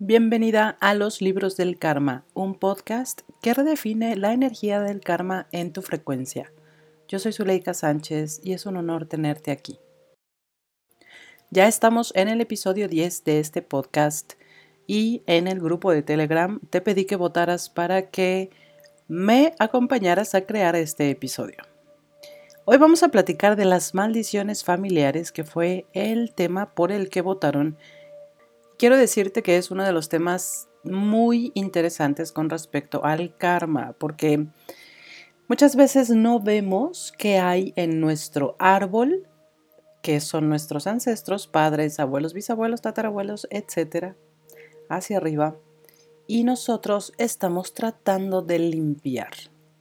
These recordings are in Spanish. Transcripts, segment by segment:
Bienvenida a Los Libros del Karma, un podcast que redefine la energía del karma en tu frecuencia. Yo soy Zuleika Sánchez y es un honor tenerte aquí. Ya estamos en el episodio 10 de este podcast y en el grupo de Telegram te pedí que votaras para que me acompañaras a crear este episodio. Hoy vamos a platicar de las maldiciones familiares, que fue el tema por el que votaron quiero decirte que es uno de los temas muy interesantes con respecto al karma, porque muchas veces no vemos qué hay en nuestro árbol, que son nuestros ancestros, padres, abuelos, bisabuelos, tatarabuelos, etcétera, hacia arriba, y nosotros estamos tratando de limpiar.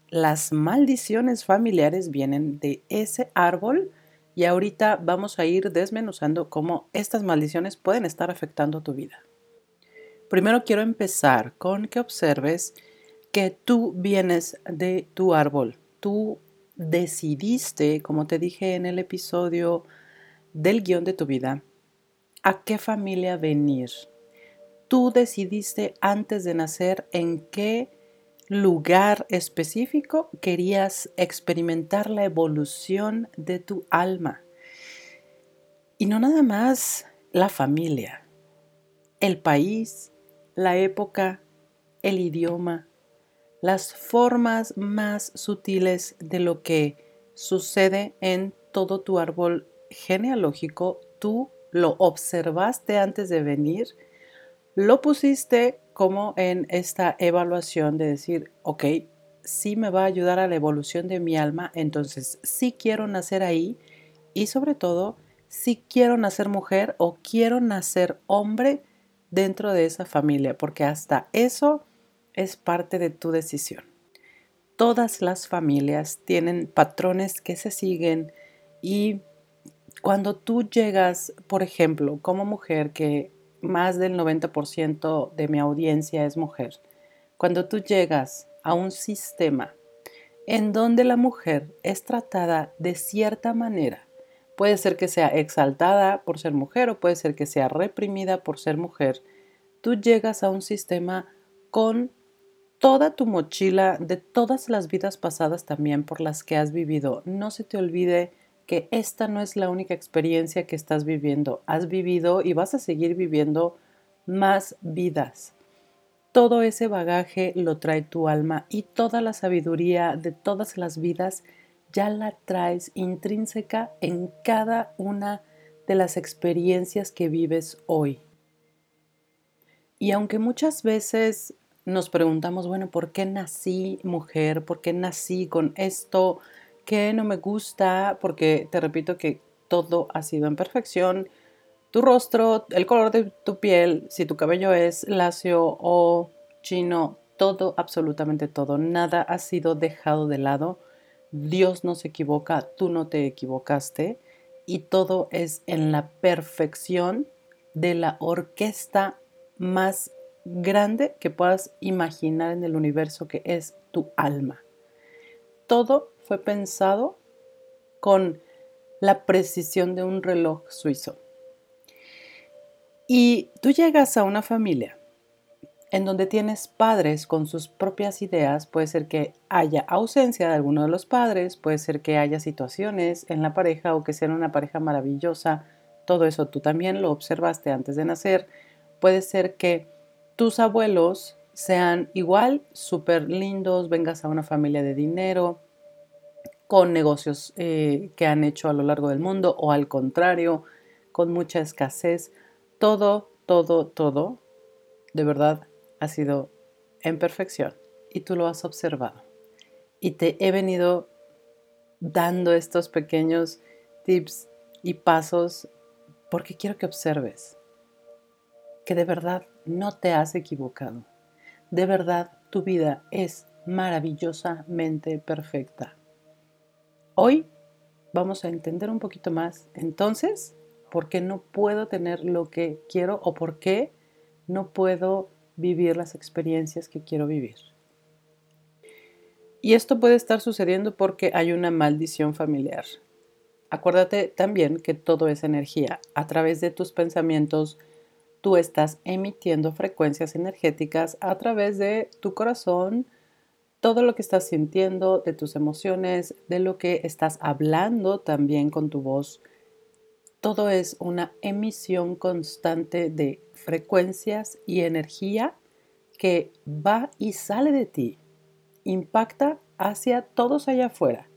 Las maldiciones familiares vienen de ese árbol y ahorita vamos a ir desmenuzando cómo estas maldiciones pueden estar afectando tu vida. Primero quiero empezar con que observes que tú vienes de tu árbol. Tú decidiste, como te dije en el episodio del guion de tu vida, a qué familia venir. Tú decidiste antes de nacer en qué lugar específico querías experimentar la evolución de tu alma. Y no nada más la familia, el país, la época, el idioma, las formas más sutiles de lo que sucede en todo tu árbol genealógico, tú lo observaste antes de venir, lo pusiste como en esta evaluación de decir, ok, sí me va a ayudar a la evolución de mi alma, entonces sí quiero nacer ahí y sobre todo, sí quiero nacer mujer o quiero nacer hombre dentro de esa familia, porque hasta eso es parte de tu decisión. Todas las familias tienen patrones que se siguen y cuando tú llegas, por ejemplo, como mujer que más del 90% de mi audiencia es mujer. Cuando tú llegas a un sistema en donde la mujer es tratada de cierta manera, puede ser que sea exaltada por ser mujer o puede ser que sea reprimida por ser mujer, tú llegas a un sistema con toda tu mochila de todas las vidas pasadas también por las que has vivido. No se te olvide que esta no es la única experiencia que estás viviendo. Has vivido y vas a seguir viviendo más vidas. Todo ese bagaje lo trae tu alma y toda la sabiduría de todas las vidas ya la traes intrínseca en cada una de las experiencias que vives hoy. Y aunque muchas veces nos preguntamos, bueno, ¿por qué nací mujer? ¿Por qué nací con esto? Que no me gusta, porque te repito que todo ha sido en perfección. Tu rostro, el color de tu piel, si tu cabello es lacio o chino, todo, absolutamente todo, nada ha sido dejado de lado. Dios no se equivoca, tú no te equivocaste y todo es en la perfección de la orquesta más grande que puedas imaginar en el universo que es tu alma. Todo fue pensado con la precisión de un reloj suizo. Y tú llegas a una familia en donde tienes padres con sus propias ideas, puede ser que haya ausencia de alguno de los padres, puede ser que haya situaciones en la pareja o que sea una pareja maravillosa, todo eso tú también lo observaste antes de nacer, puede ser que tus abuelos sean igual, súper lindos, vengas a una familia de dinero, con negocios eh, que han hecho a lo largo del mundo o al contrario, con mucha escasez. Todo, todo, todo, de verdad, ha sido en perfección y tú lo has observado. Y te he venido dando estos pequeños tips y pasos porque quiero que observes que de verdad no te has equivocado. De verdad tu vida es maravillosamente perfecta. Hoy vamos a entender un poquito más entonces por qué no puedo tener lo que quiero o por qué no puedo vivir las experiencias que quiero vivir. Y esto puede estar sucediendo porque hay una maldición familiar. Acuérdate también que todo es energía. A través de tus pensamientos, tú estás emitiendo frecuencias energéticas a través de tu corazón, todo lo que estás sintiendo, de tus emociones, de lo que estás hablando también con tu voz. Todo es una emisión constante de frecuencias y energía que va y sale de ti, impacta hacia todos allá afuera.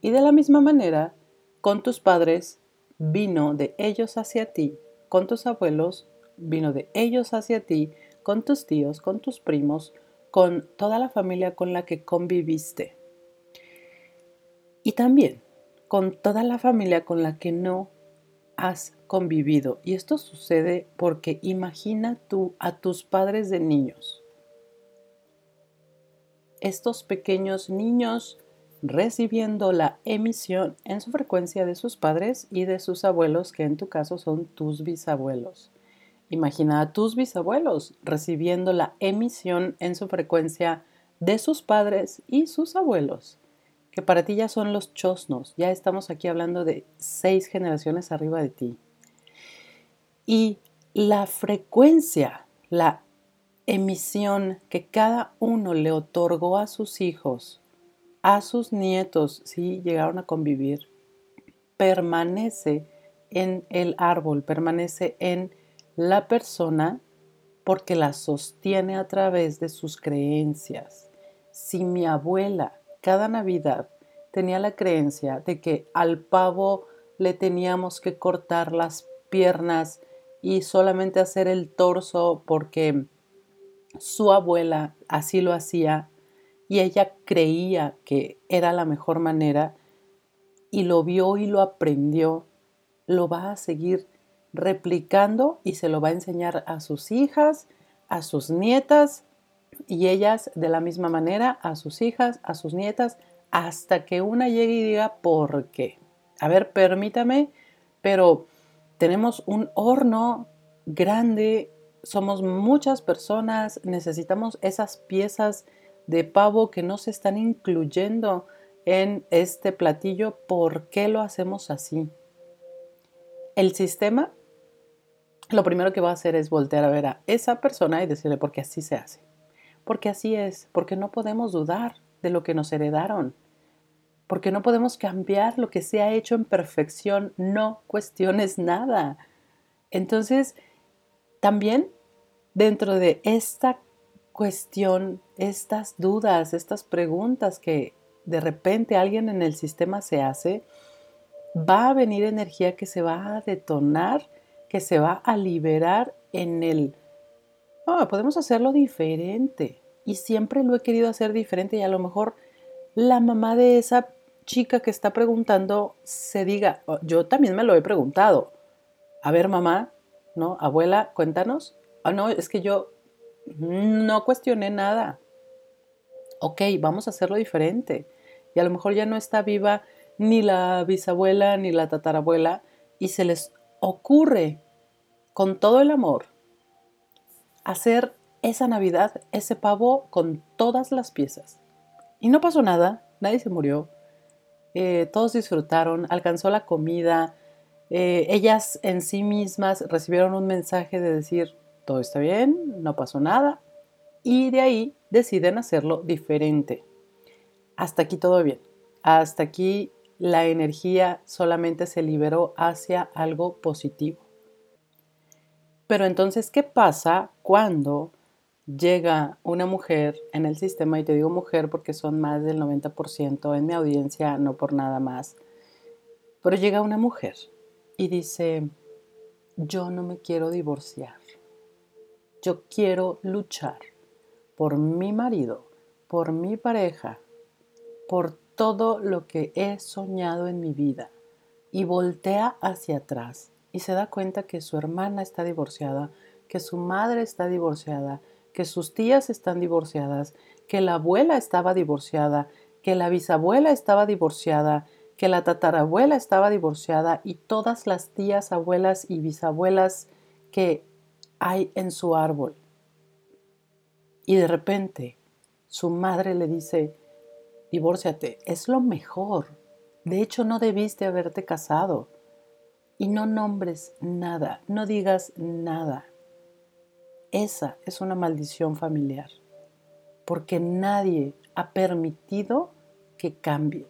Y de la misma manera, con tus padres, vino de ellos hacia ti, con tus abuelos, vino de ellos hacia ti, con tus tíos, con tus primos, con toda la familia con la que conviviste. Y también con toda la familia con la que no has convivido. Y esto sucede porque imagina tú a tus padres de niños. Estos pequeños niños recibiendo la emisión en su frecuencia de sus padres y de sus abuelos, que en tu caso son tus bisabuelos. Imagina a tus bisabuelos recibiendo la emisión en su frecuencia de sus padres y sus abuelos, que para ti ya son los chosnos, ya estamos aquí hablando de seis generaciones arriba de ti. Y la frecuencia, la emisión que cada uno le otorgó a sus hijos, a sus nietos, si llegaron a convivir, permanece en el árbol, permanece en la persona porque la sostiene a través de sus creencias. Si mi abuela cada Navidad tenía la creencia de que al pavo le teníamos que cortar las piernas y solamente hacer el torso porque su abuela así lo hacía y ella creía que era la mejor manera y lo vio y lo aprendió, lo va a seguir replicando y se lo va a enseñar a sus hijas, a sus nietas y ellas de la misma manera a sus hijas, a sus nietas, hasta que una llegue y diga, ¿por qué? A ver, permítame, pero tenemos un horno grande, somos muchas personas, necesitamos esas piezas de pavo que no se están incluyendo en este platillo, ¿por qué lo hacemos así? El sistema lo primero que va a hacer es voltear a ver a esa persona y decirle, porque así se hace, porque así es, porque no podemos dudar de lo que nos heredaron, porque no podemos cambiar lo que se ha hecho en perfección, no cuestiones nada. Entonces, también dentro de esta cuestión, estas dudas, estas preguntas que de repente alguien en el sistema se hace, va a venir energía que se va a detonar que se va a liberar en el, podemos hacerlo diferente. Y siempre lo he querido hacer diferente y a lo mejor la mamá de esa chica que está preguntando se diga, oh, yo también me lo he preguntado. A ver, mamá, ¿no? Abuela, cuéntanos. Ah, no, es que yo no cuestioné nada. Ok, vamos a hacerlo diferente. Y a lo mejor ya no está viva ni la bisabuela ni la tatarabuela y se les ocurre con todo el amor, hacer esa Navidad, ese pavo con todas las piezas. Y no pasó nada, nadie se murió, eh, todos disfrutaron, alcanzó la comida, eh, ellas en sí mismas recibieron un mensaje de decir, todo está bien, no pasó nada, y de ahí deciden hacerlo diferente. Hasta aquí todo bien, hasta aquí la energía solamente se liberó hacia algo positivo. Pero entonces, ¿qué pasa cuando llega una mujer en el sistema? Y te digo mujer porque son más del 90% en mi audiencia, no por nada más. Pero llega una mujer y dice, yo no me quiero divorciar. Yo quiero luchar por mi marido, por mi pareja, por todo lo que he soñado en mi vida. Y voltea hacia atrás y se da cuenta que su hermana está divorciada, que su madre está divorciada, que sus tías están divorciadas, que la abuela estaba divorciada, que la bisabuela estaba divorciada, que la tatarabuela estaba divorciada y todas las tías, abuelas y bisabuelas que hay en su árbol. Y de repente su madre le dice, divórciate, es lo mejor. De hecho, no debiste haberte casado y no nombres nada, no digas nada. esa es una maldición familiar, porque nadie ha permitido que cambie.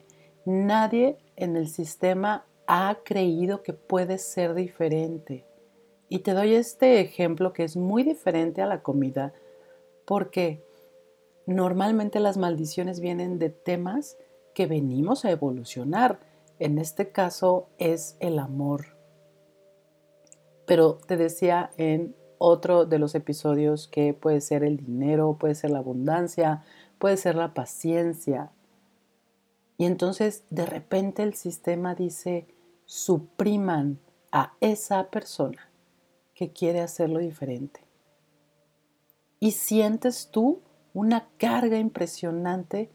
Nadie en el sistema ha creído que puede ser diferente. Y te doy este ejemplo que es muy diferente a la comida, porque normalmente las maldiciones vienen de temas que venimos a evolucionar. En este caso es el amor. Pero te decía en otro de los episodios que puede ser el dinero, puede ser la abundancia, puede ser la paciencia. Y entonces de repente el sistema dice, supriman a esa persona que quiere hacerlo diferente. Y sientes tú una carga impresionante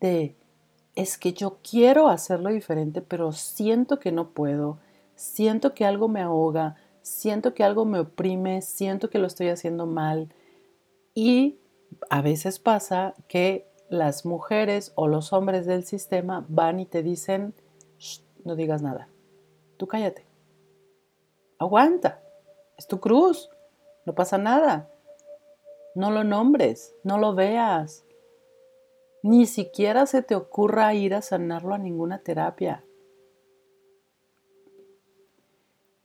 de, es que yo quiero hacerlo diferente, pero siento que no puedo, siento que algo me ahoga, siento que algo me oprime, siento que lo estoy haciendo mal. Y a veces pasa que las mujeres o los hombres del sistema van y te dicen, no digas nada, tú cállate, aguanta, es tu cruz, no pasa nada, no lo nombres, no lo veas, ni siquiera se te ocurra ir a sanarlo a ninguna terapia.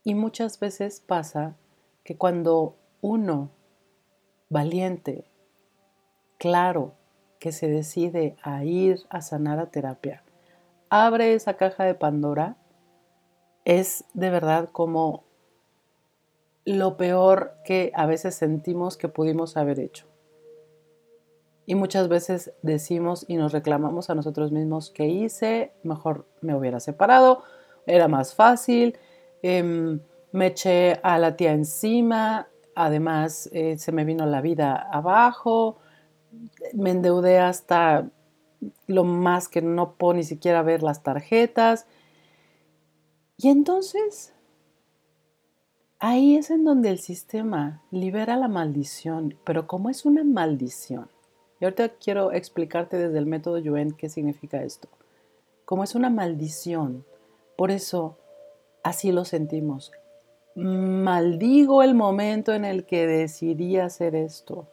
Y muchas veces pasa que cuando uno valiente, claro, que se decide a ir a sanar a terapia, abre esa caja de Pandora, es de verdad como lo peor que a veces sentimos que pudimos haber hecho. Y muchas veces decimos y nos reclamamos a nosotros mismos que hice, mejor me hubiera separado, era más fácil, Em, me eché a la tía encima, además eh, se me vino la vida abajo, me endeudé hasta lo más que no puedo ni siquiera ver las tarjetas. Y entonces, ahí es en donde el sistema libera la maldición, pero como es una maldición, y ahorita quiero explicarte desde el método Yuen qué significa esto. Como es una maldición, por eso Así lo sentimos. Maldigo el momento en el que decidí hacer esto,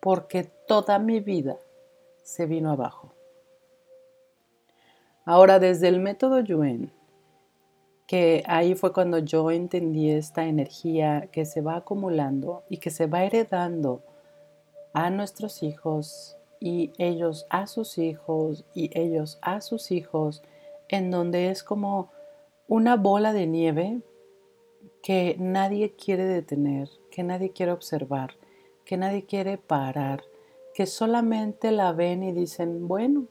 porque toda mi vida se vino abajo. Ahora, desde el método Yuen, que ahí fue cuando yo entendí esta energía que se va acumulando y que se va heredando a nuestros hijos y ellos a sus hijos y ellos a sus hijos, en donde es como una bola de nieve que nadie quiere detener, que nadie quiere observar, que nadie quiere parar, que solamente la ven y dicen, bueno,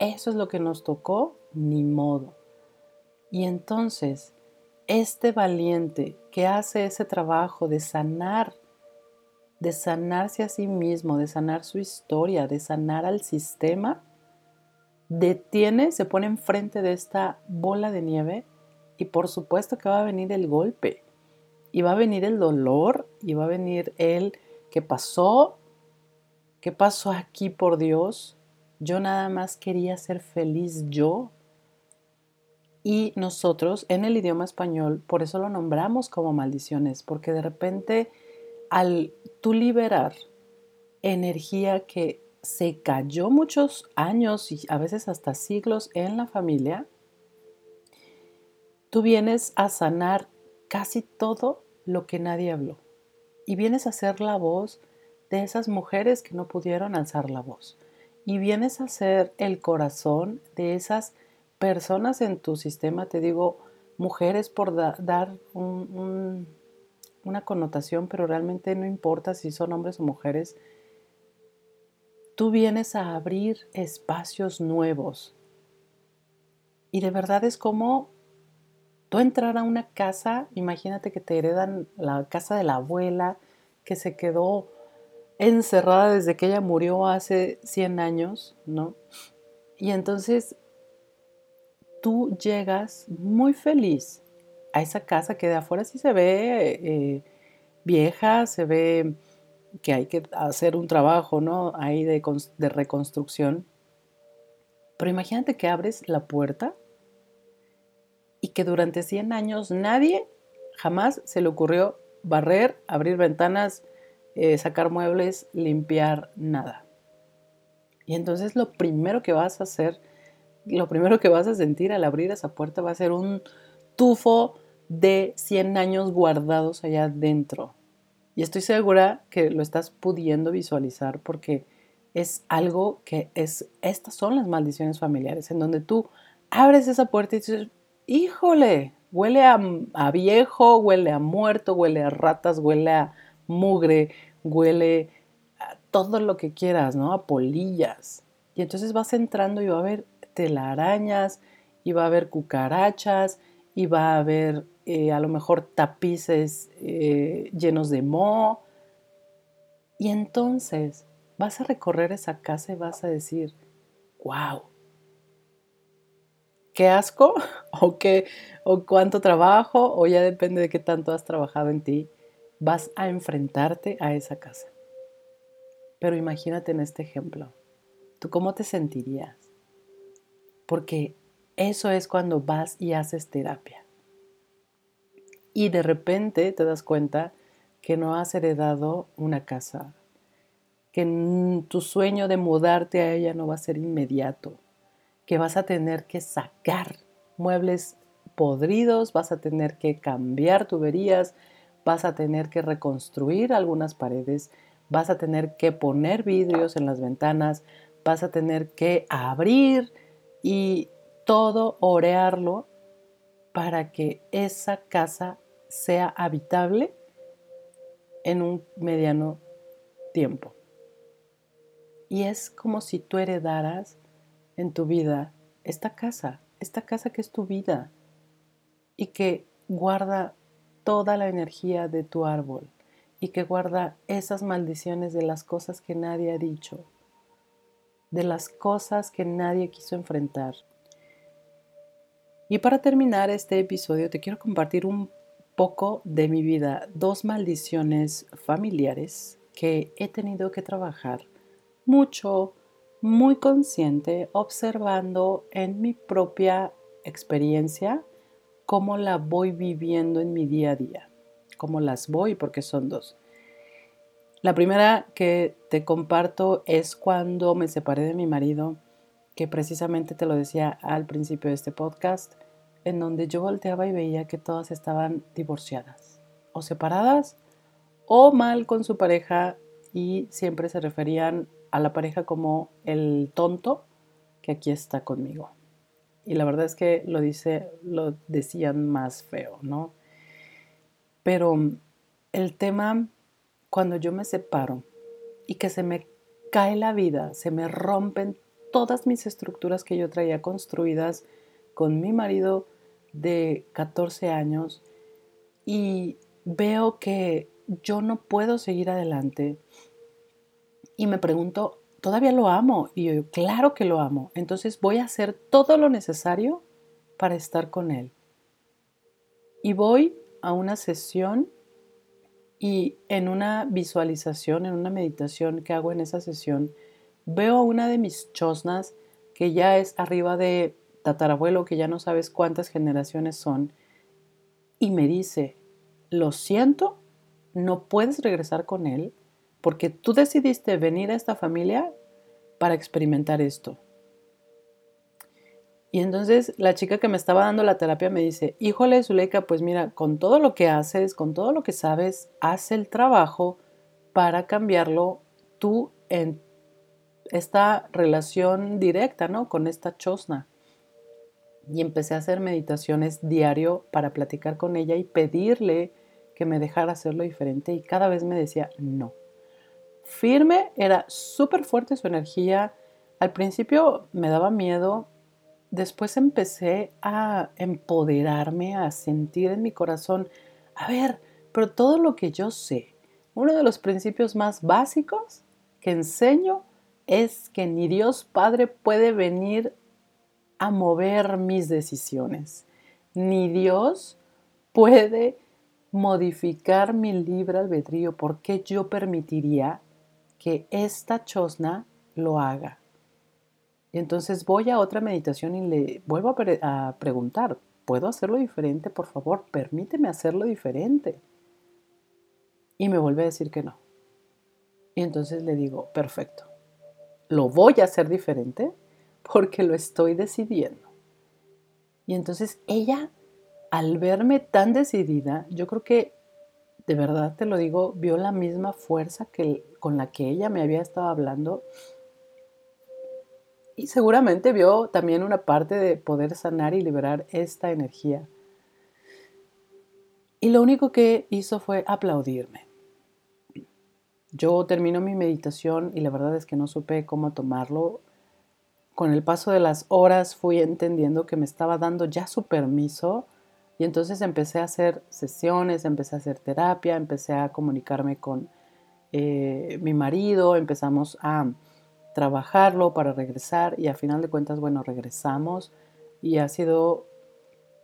eso es lo que nos tocó, ni modo. Y entonces, este valiente que hace ese trabajo de sanar, de sanarse a sí mismo, de sanar su historia, de sanar al sistema, detiene, se pone enfrente de esta bola de nieve y por supuesto que va a venir el golpe, y va a venir el dolor, y va a venir el que pasó, qué pasó aquí por Dios. Yo nada más quería ser feliz yo. Y nosotros en el idioma español, por eso lo nombramos como maldiciones, porque de repente al tú liberar energía que se cayó muchos años y a veces hasta siglos en la familia, Tú vienes a sanar casi todo lo que nadie habló. Y vienes a ser la voz de esas mujeres que no pudieron alzar la voz. Y vienes a ser el corazón de esas personas en tu sistema, te digo, mujeres por dar una connotación, pero realmente no importa si son hombres o mujeres, tú vienes a abrir espacios nuevos. Y de verdad es como Tú entrar a una casa, imagínate que te heredan la casa de la abuela que se quedó encerrada desde que ella murió hace 100 años, ¿no? Y entonces tú llegas muy feliz a esa casa que de afuera sí se ve eh, vieja, se ve que hay que hacer un trabajo, ¿no? Ahí de, de reconstrucción. Pero imagínate que abres la puerta y que durante 100 años nadie jamás se le ocurrió barrer, abrir ventanas, eh, sacar muebles, limpiar, nada. Y entonces lo primero que vas a hacer, lo primero que vas a sentir al abrir esa puerta va a ser un tufo de 100 años guardados allá adentro. Y estoy segura que lo estás pudiendo visualizar porque es algo que es, estas son las maldiciones familiares, en donde tú abres esa puerta y dices, híjole, huele a, a viejo, huele a muerto, huele a ratas, huele a mugre, huele a todo lo que quieras, ¿no? A polillas. Y entonces vas entrando y va a haber telarañas, y va a haber cucarachas, y va a haber eh, a lo mejor tapices eh, llenos de moho. Y entonces vas a recorrer esa casa y vas a decir, wow, qué asco o, qué, o cuánto trabajo o ya depende de qué tanto has trabajado en ti, vas a enfrentarte a esa casa. Pero imagínate en este ejemplo, ¿tú cómo te sentirías? Porque eso es cuando vas y haces terapia. Y de repente te das cuenta que no has heredado una casa, que tu sueño de mudarte a ella no va a ser inmediato, que vas a tener que sacar muebles podridos, vas a tener que cambiar tuberías, vas a tener que reconstruir algunas paredes, vas a tener que poner vidrios en las ventanas, vas a tener que abrir y todo orearlo para que esa casa sea habitable en un mediano tiempo. Y es como si tú heredaras en tu vida esta casa, esta casa que es tu vida y que guarda toda la energía de tu árbol y que guarda esas maldiciones de las cosas que nadie ha dicho, de las cosas que nadie quiso enfrentar. Y para terminar este episodio te quiero compartir un poco de mi vida, dos maldiciones familiares que he tenido que trabajar mucho, muy consciente, observando en mi propia experiencia cómo la voy viviendo en mi día a día, cómo las voy, porque son dos. La primera que te comparto es cuando me separé de mi marido, que precisamente te lo decía al principio de este podcast, en donde yo volteaba y veía que todas estaban divorciadas o separadas o mal con su pareja y siempre se referían a la pareja como el tonto que aquí está conmigo. Y la verdad es que lo dice, lo decían más feo, ¿no? Pero el tema cuando yo me separo y que se me cae la vida, se me rompen todas mis estructuras que yo traía construidas con mi marido de 14 años y veo que yo no puedo seguir adelante y me pregunto, ¿todavía lo amo? Y yo, claro que lo amo. Entonces voy a hacer todo lo necesario para estar con él. Y voy a una sesión y en una visualización, en una meditación que hago en esa sesión, veo a una de mis chosnas que ya es arriba de tatarabuelo, que ya no sabes cuántas generaciones son, y me dice, lo siento, no puedes regresar con él, porque tú decidiste venir a esta familia para experimentar esto. Y entonces la chica que me estaba dando la terapia me dice, híjole Zuleika, pues mira, con todo lo que haces, con todo lo que sabes, haz el trabajo para cambiarlo tú en esta relación directa, ¿no? Con esta chosna. Y empecé a hacer meditaciones diario para platicar con ella y pedirle que me dejara hacerlo diferente y cada vez me decía no firme, era súper fuerte su energía. Al principio me daba miedo, después empecé a empoderarme, a sentir en mi corazón, a ver, pero todo lo que yo sé, uno de los principios más básicos que enseño es que ni Dios Padre puede venir a mover mis decisiones, ni Dios puede modificar mi libre albedrío, porque yo permitiría que esta chosna lo haga. Y entonces voy a otra meditación y le vuelvo a, preguntar, ¿puedo hacerlo diferente? Por favor, permíteme hacerlo diferente. Y me vuelve a decir que no. Y entonces le digo, perfecto, lo voy a hacer diferente porque lo estoy decidiendo. Y entonces ella, al verme tan decidida, yo creo que, de verdad te lo digo, vio la misma fuerza que, con la que ella me había estado hablando. Y seguramente vio también una parte de poder sanar y liberar esta energía. Y lo único que hizo fue aplaudirme. Yo termino mi meditación y la verdad es que no supe cómo tomarlo. Con el paso de las horas fui entendiendo que me estaba dando ya su permiso y entonces empecé a hacer sesiones, empecé a hacer terapia, empecé a comunicarme con eh, mi marido, empezamos a trabajarlo para regresar y a final de cuentas, bueno, regresamos y ha sido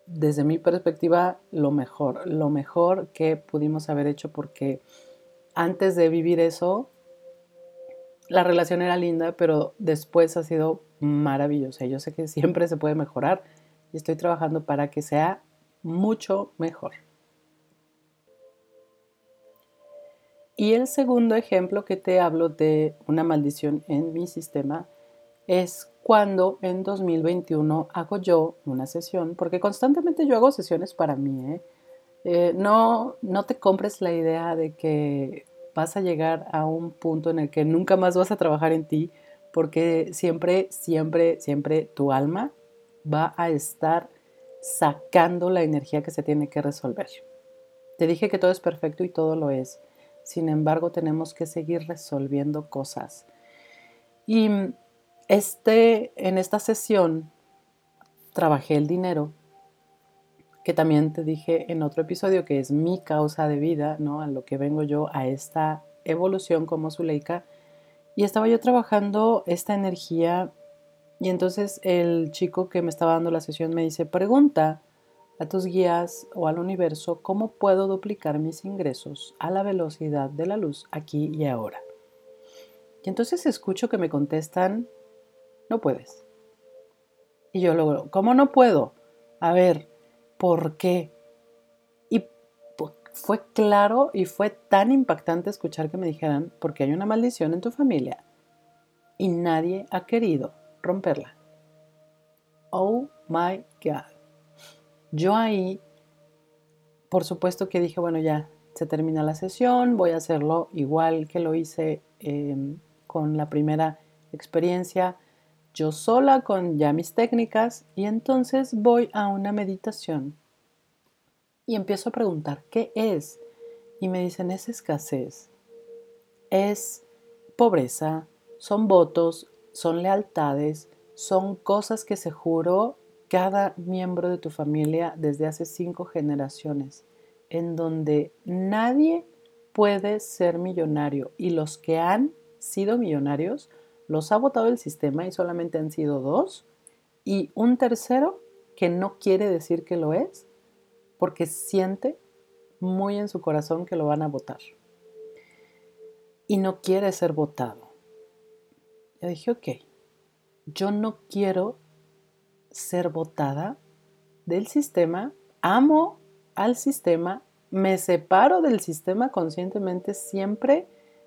desde mi perspectiva lo mejor, lo mejor que pudimos haber hecho porque antes de vivir eso, la relación era linda, pero después ha sido maravillosa. Yo sé que siempre se puede mejorar y estoy trabajando para que sea mucho mejor. Y el segundo ejemplo que te hablo de una maldición en mi sistema es cuando en 2021 hago yo una sesión, porque constantemente yo hago sesiones para mí, ¿eh? Eh, no, no te compres la idea de que vas a llegar a un punto en el que nunca más vas a trabajar en ti, porque siempre, siempre, siempre tu alma va a estar sacando la energía que se tiene que resolver. Te dije que todo es perfecto y todo lo es. Sin embargo, tenemos que seguir resolviendo cosas. Y este, en esta sesión trabajé el dinero que también te dije en otro episodio que es mi causa de vida, ¿no? A lo que vengo yo a esta evolución como Zuleika. Y estaba yo trabajando esta energía y entonces el chico que me estaba dando la sesión me dice, pregunta a tus guías o al universo cómo puedo duplicar mis ingresos a la velocidad de la luz aquí y ahora. Y entonces escucho que me contestan, no puedes. Y yo luego, ¿cómo no puedo? A ver, por qué. Y fue claro y fue tan impactante escuchar que me dijeran, porque hay una maldición en tu familia y nadie ha querido romperla. Oh my God. Yo ahí, por supuesto que dije, bueno, ya se termina la sesión, voy a hacerlo igual que lo hice em, con la primera experiencia yo sola con ya mis técnicas y entonces voy a una meditación y empiezo a preguntar, ¿qué es? Y me dicen, es escasez, es pobreza, son votos, son lealtades, son cosas que se juró cada miembro de tu familia desde hace cinco generaciones, en donde nadie puede ser millonario y los que han sido millonarios los ha votado el sistema y solamente han sido dos, y un tercero que no quiere decir que lo es porque siente muy en su corazón que lo van a votar y no quiere ser votado. Yo dije, ok, yo no quiero ser votada del sistema, amo al sistema, me separo del sistema conscientemente siempre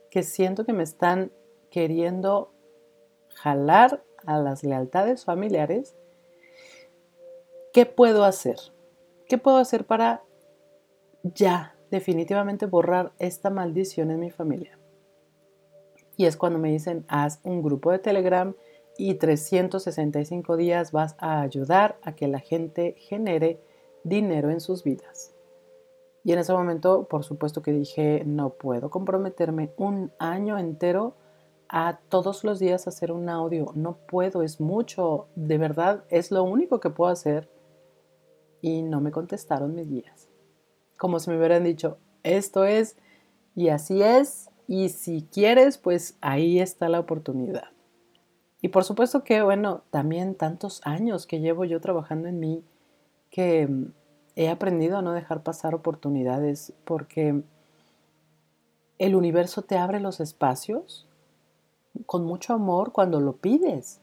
que siento que me están queriendo jalar a las lealtades familiares, ¿qué puedo hacer? ¿Qué puedo hacer para ya definitivamente borrar esta maldición en mi familia? Y es cuando me dicen, haz un grupo de Telegram y 365 días vas a ayudar a que la gente genere dinero en sus vidas. Y en ese momento, por supuesto que dije, no puedo comprometerme un año entero a todos los días hacer un audio. No puedo, es mucho. De verdad, es lo único que puedo hacer. Y no me contestaron mis guías. Como si me hubieran dicho, esto es y así es. Y si quieres, pues ahí está la oportunidad. Y por supuesto que, bueno, también tantos años que llevo yo trabajando en mí, que mm, he aprendido a no dejar pasar oportunidades porque el universo te abre los espacios con mucho amor cuando lo pides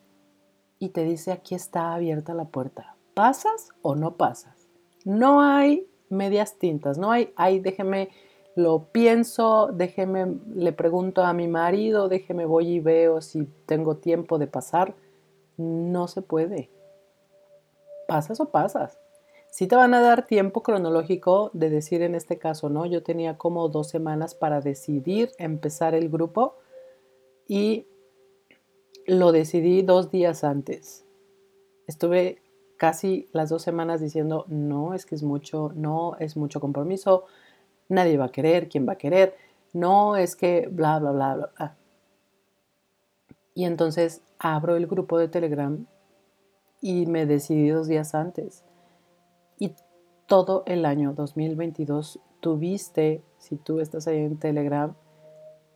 y te dice aquí está abierta la puerta. ¿Pasas o no pasas? No hay medias tintas, no hay, ay, déjeme, lo pienso, déjeme, le pregunto a mi marido, déjeme, voy y veo si tengo tiempo de pasar. No se puede. Pasas o pasas. Si te van a dar tiempo cronológico de decir en este caso, ¿no? Yo tenía como dos semanas para decidir empezar el grupo y lo decidí dos días antes. Estuve casi las dos semanas diciendo, no, es que es mucho, no, es mucho compromiso, nadie va a querer, ¿quién va a querer? No, es que bla, bla, bla, bla, bla. Y entonces abro el grupo de Telegram y me decidí dos días antes. Y todo el año 2022 tuviste, si tú estás ahí en Telegram,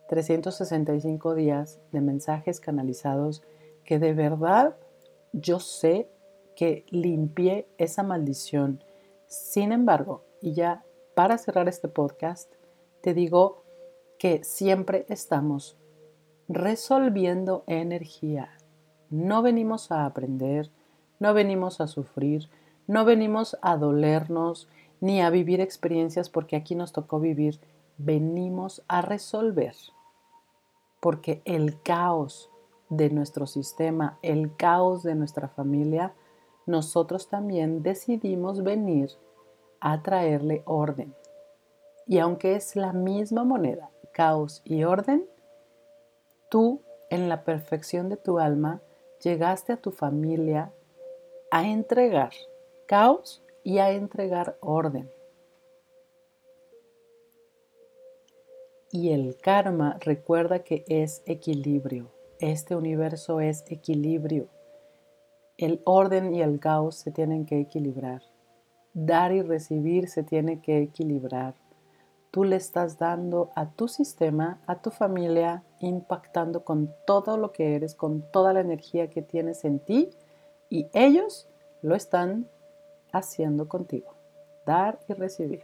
365 días de mensajes canalizados que de verdad yo sé que limpié esa maldición. Sin embargo, y ya para cerrar este podcast, te digo que siempre estamos resolviendo energía. No venimos a aprender, no venimos a sufrir, no venimos a dolernos ni a vivir experiencias porque aquí nos tocó vivir. Venimos a resolver. Porque el caos de nuestro sistema, el caos de nuestra familia, nosotros también decidimos venir a traerle orden. Y aunque es la misma moneda, caos y orden, tú en la perfección de tu alma llegaste a tu familia a entregar caos y a entregar orden. Y el karma recuerda que es equilibrio. Este universo es equilibrio. El orden y el caos se tienen que equilibrar dar y recibir se tiene que equilibrar. Tú le estás dando a tu sistema, a tu familia, impactando con todo lo que eres, con toda la energía que tienes en ti y ellos lo están haciendo contigo. Dar y recibir.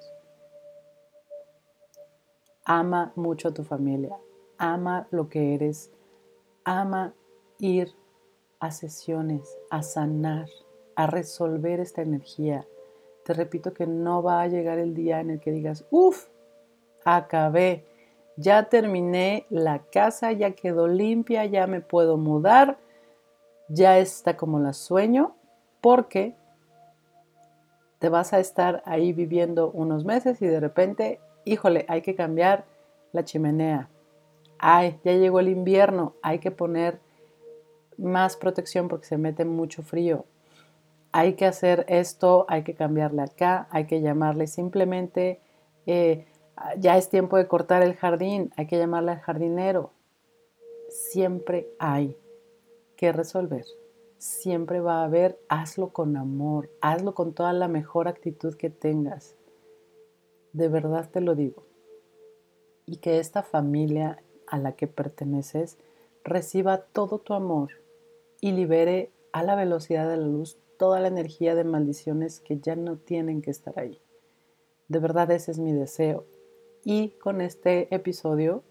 Ama mucho a tu familia, ama lo que eres, ama ir a sesiones, a sanar, a resolver esta energía te repito que no va a llegar el día en el que digas, uff, acabé, ya terminé la casa, ya quedó limpia, ya me puedo mudar, ya está como la sueño, porque te vas a estar ahí viviendo unos meses y de repente, híjole, hay que cambiar la chimenea. Ay, ya llegó el invierno, hay que poner más protección porque se mete mucho frío hay que hacer esto, hay que cambiarle acá, hay que llamarle simplemente, eh, ya es tiempo de cortar el jardín, hay que llamarle al jardinero. Siempre hay que resolver. Siempre va a haber, hazlo con amor, hazlo con toda la mejor actitud que tengas. De verdad te lo digo. Y que esta familia a la que perteneces reciba todo tu amor y libere a la velocidad de la luz toda la energía de maldiciones que ya no tienen que estar ahí. De verdad ese es mi deseo. Y con este episodio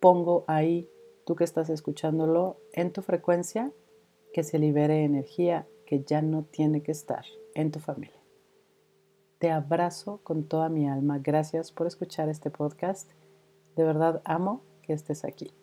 pongo ahí, tú que estás escuchándolo, en tu frecuencia, que se libere energía que ya no tiene que estar en tu familia. Te abrazo con toda mi alma. Gracias por escuchar este podcast. De verdad amo que estés aquí.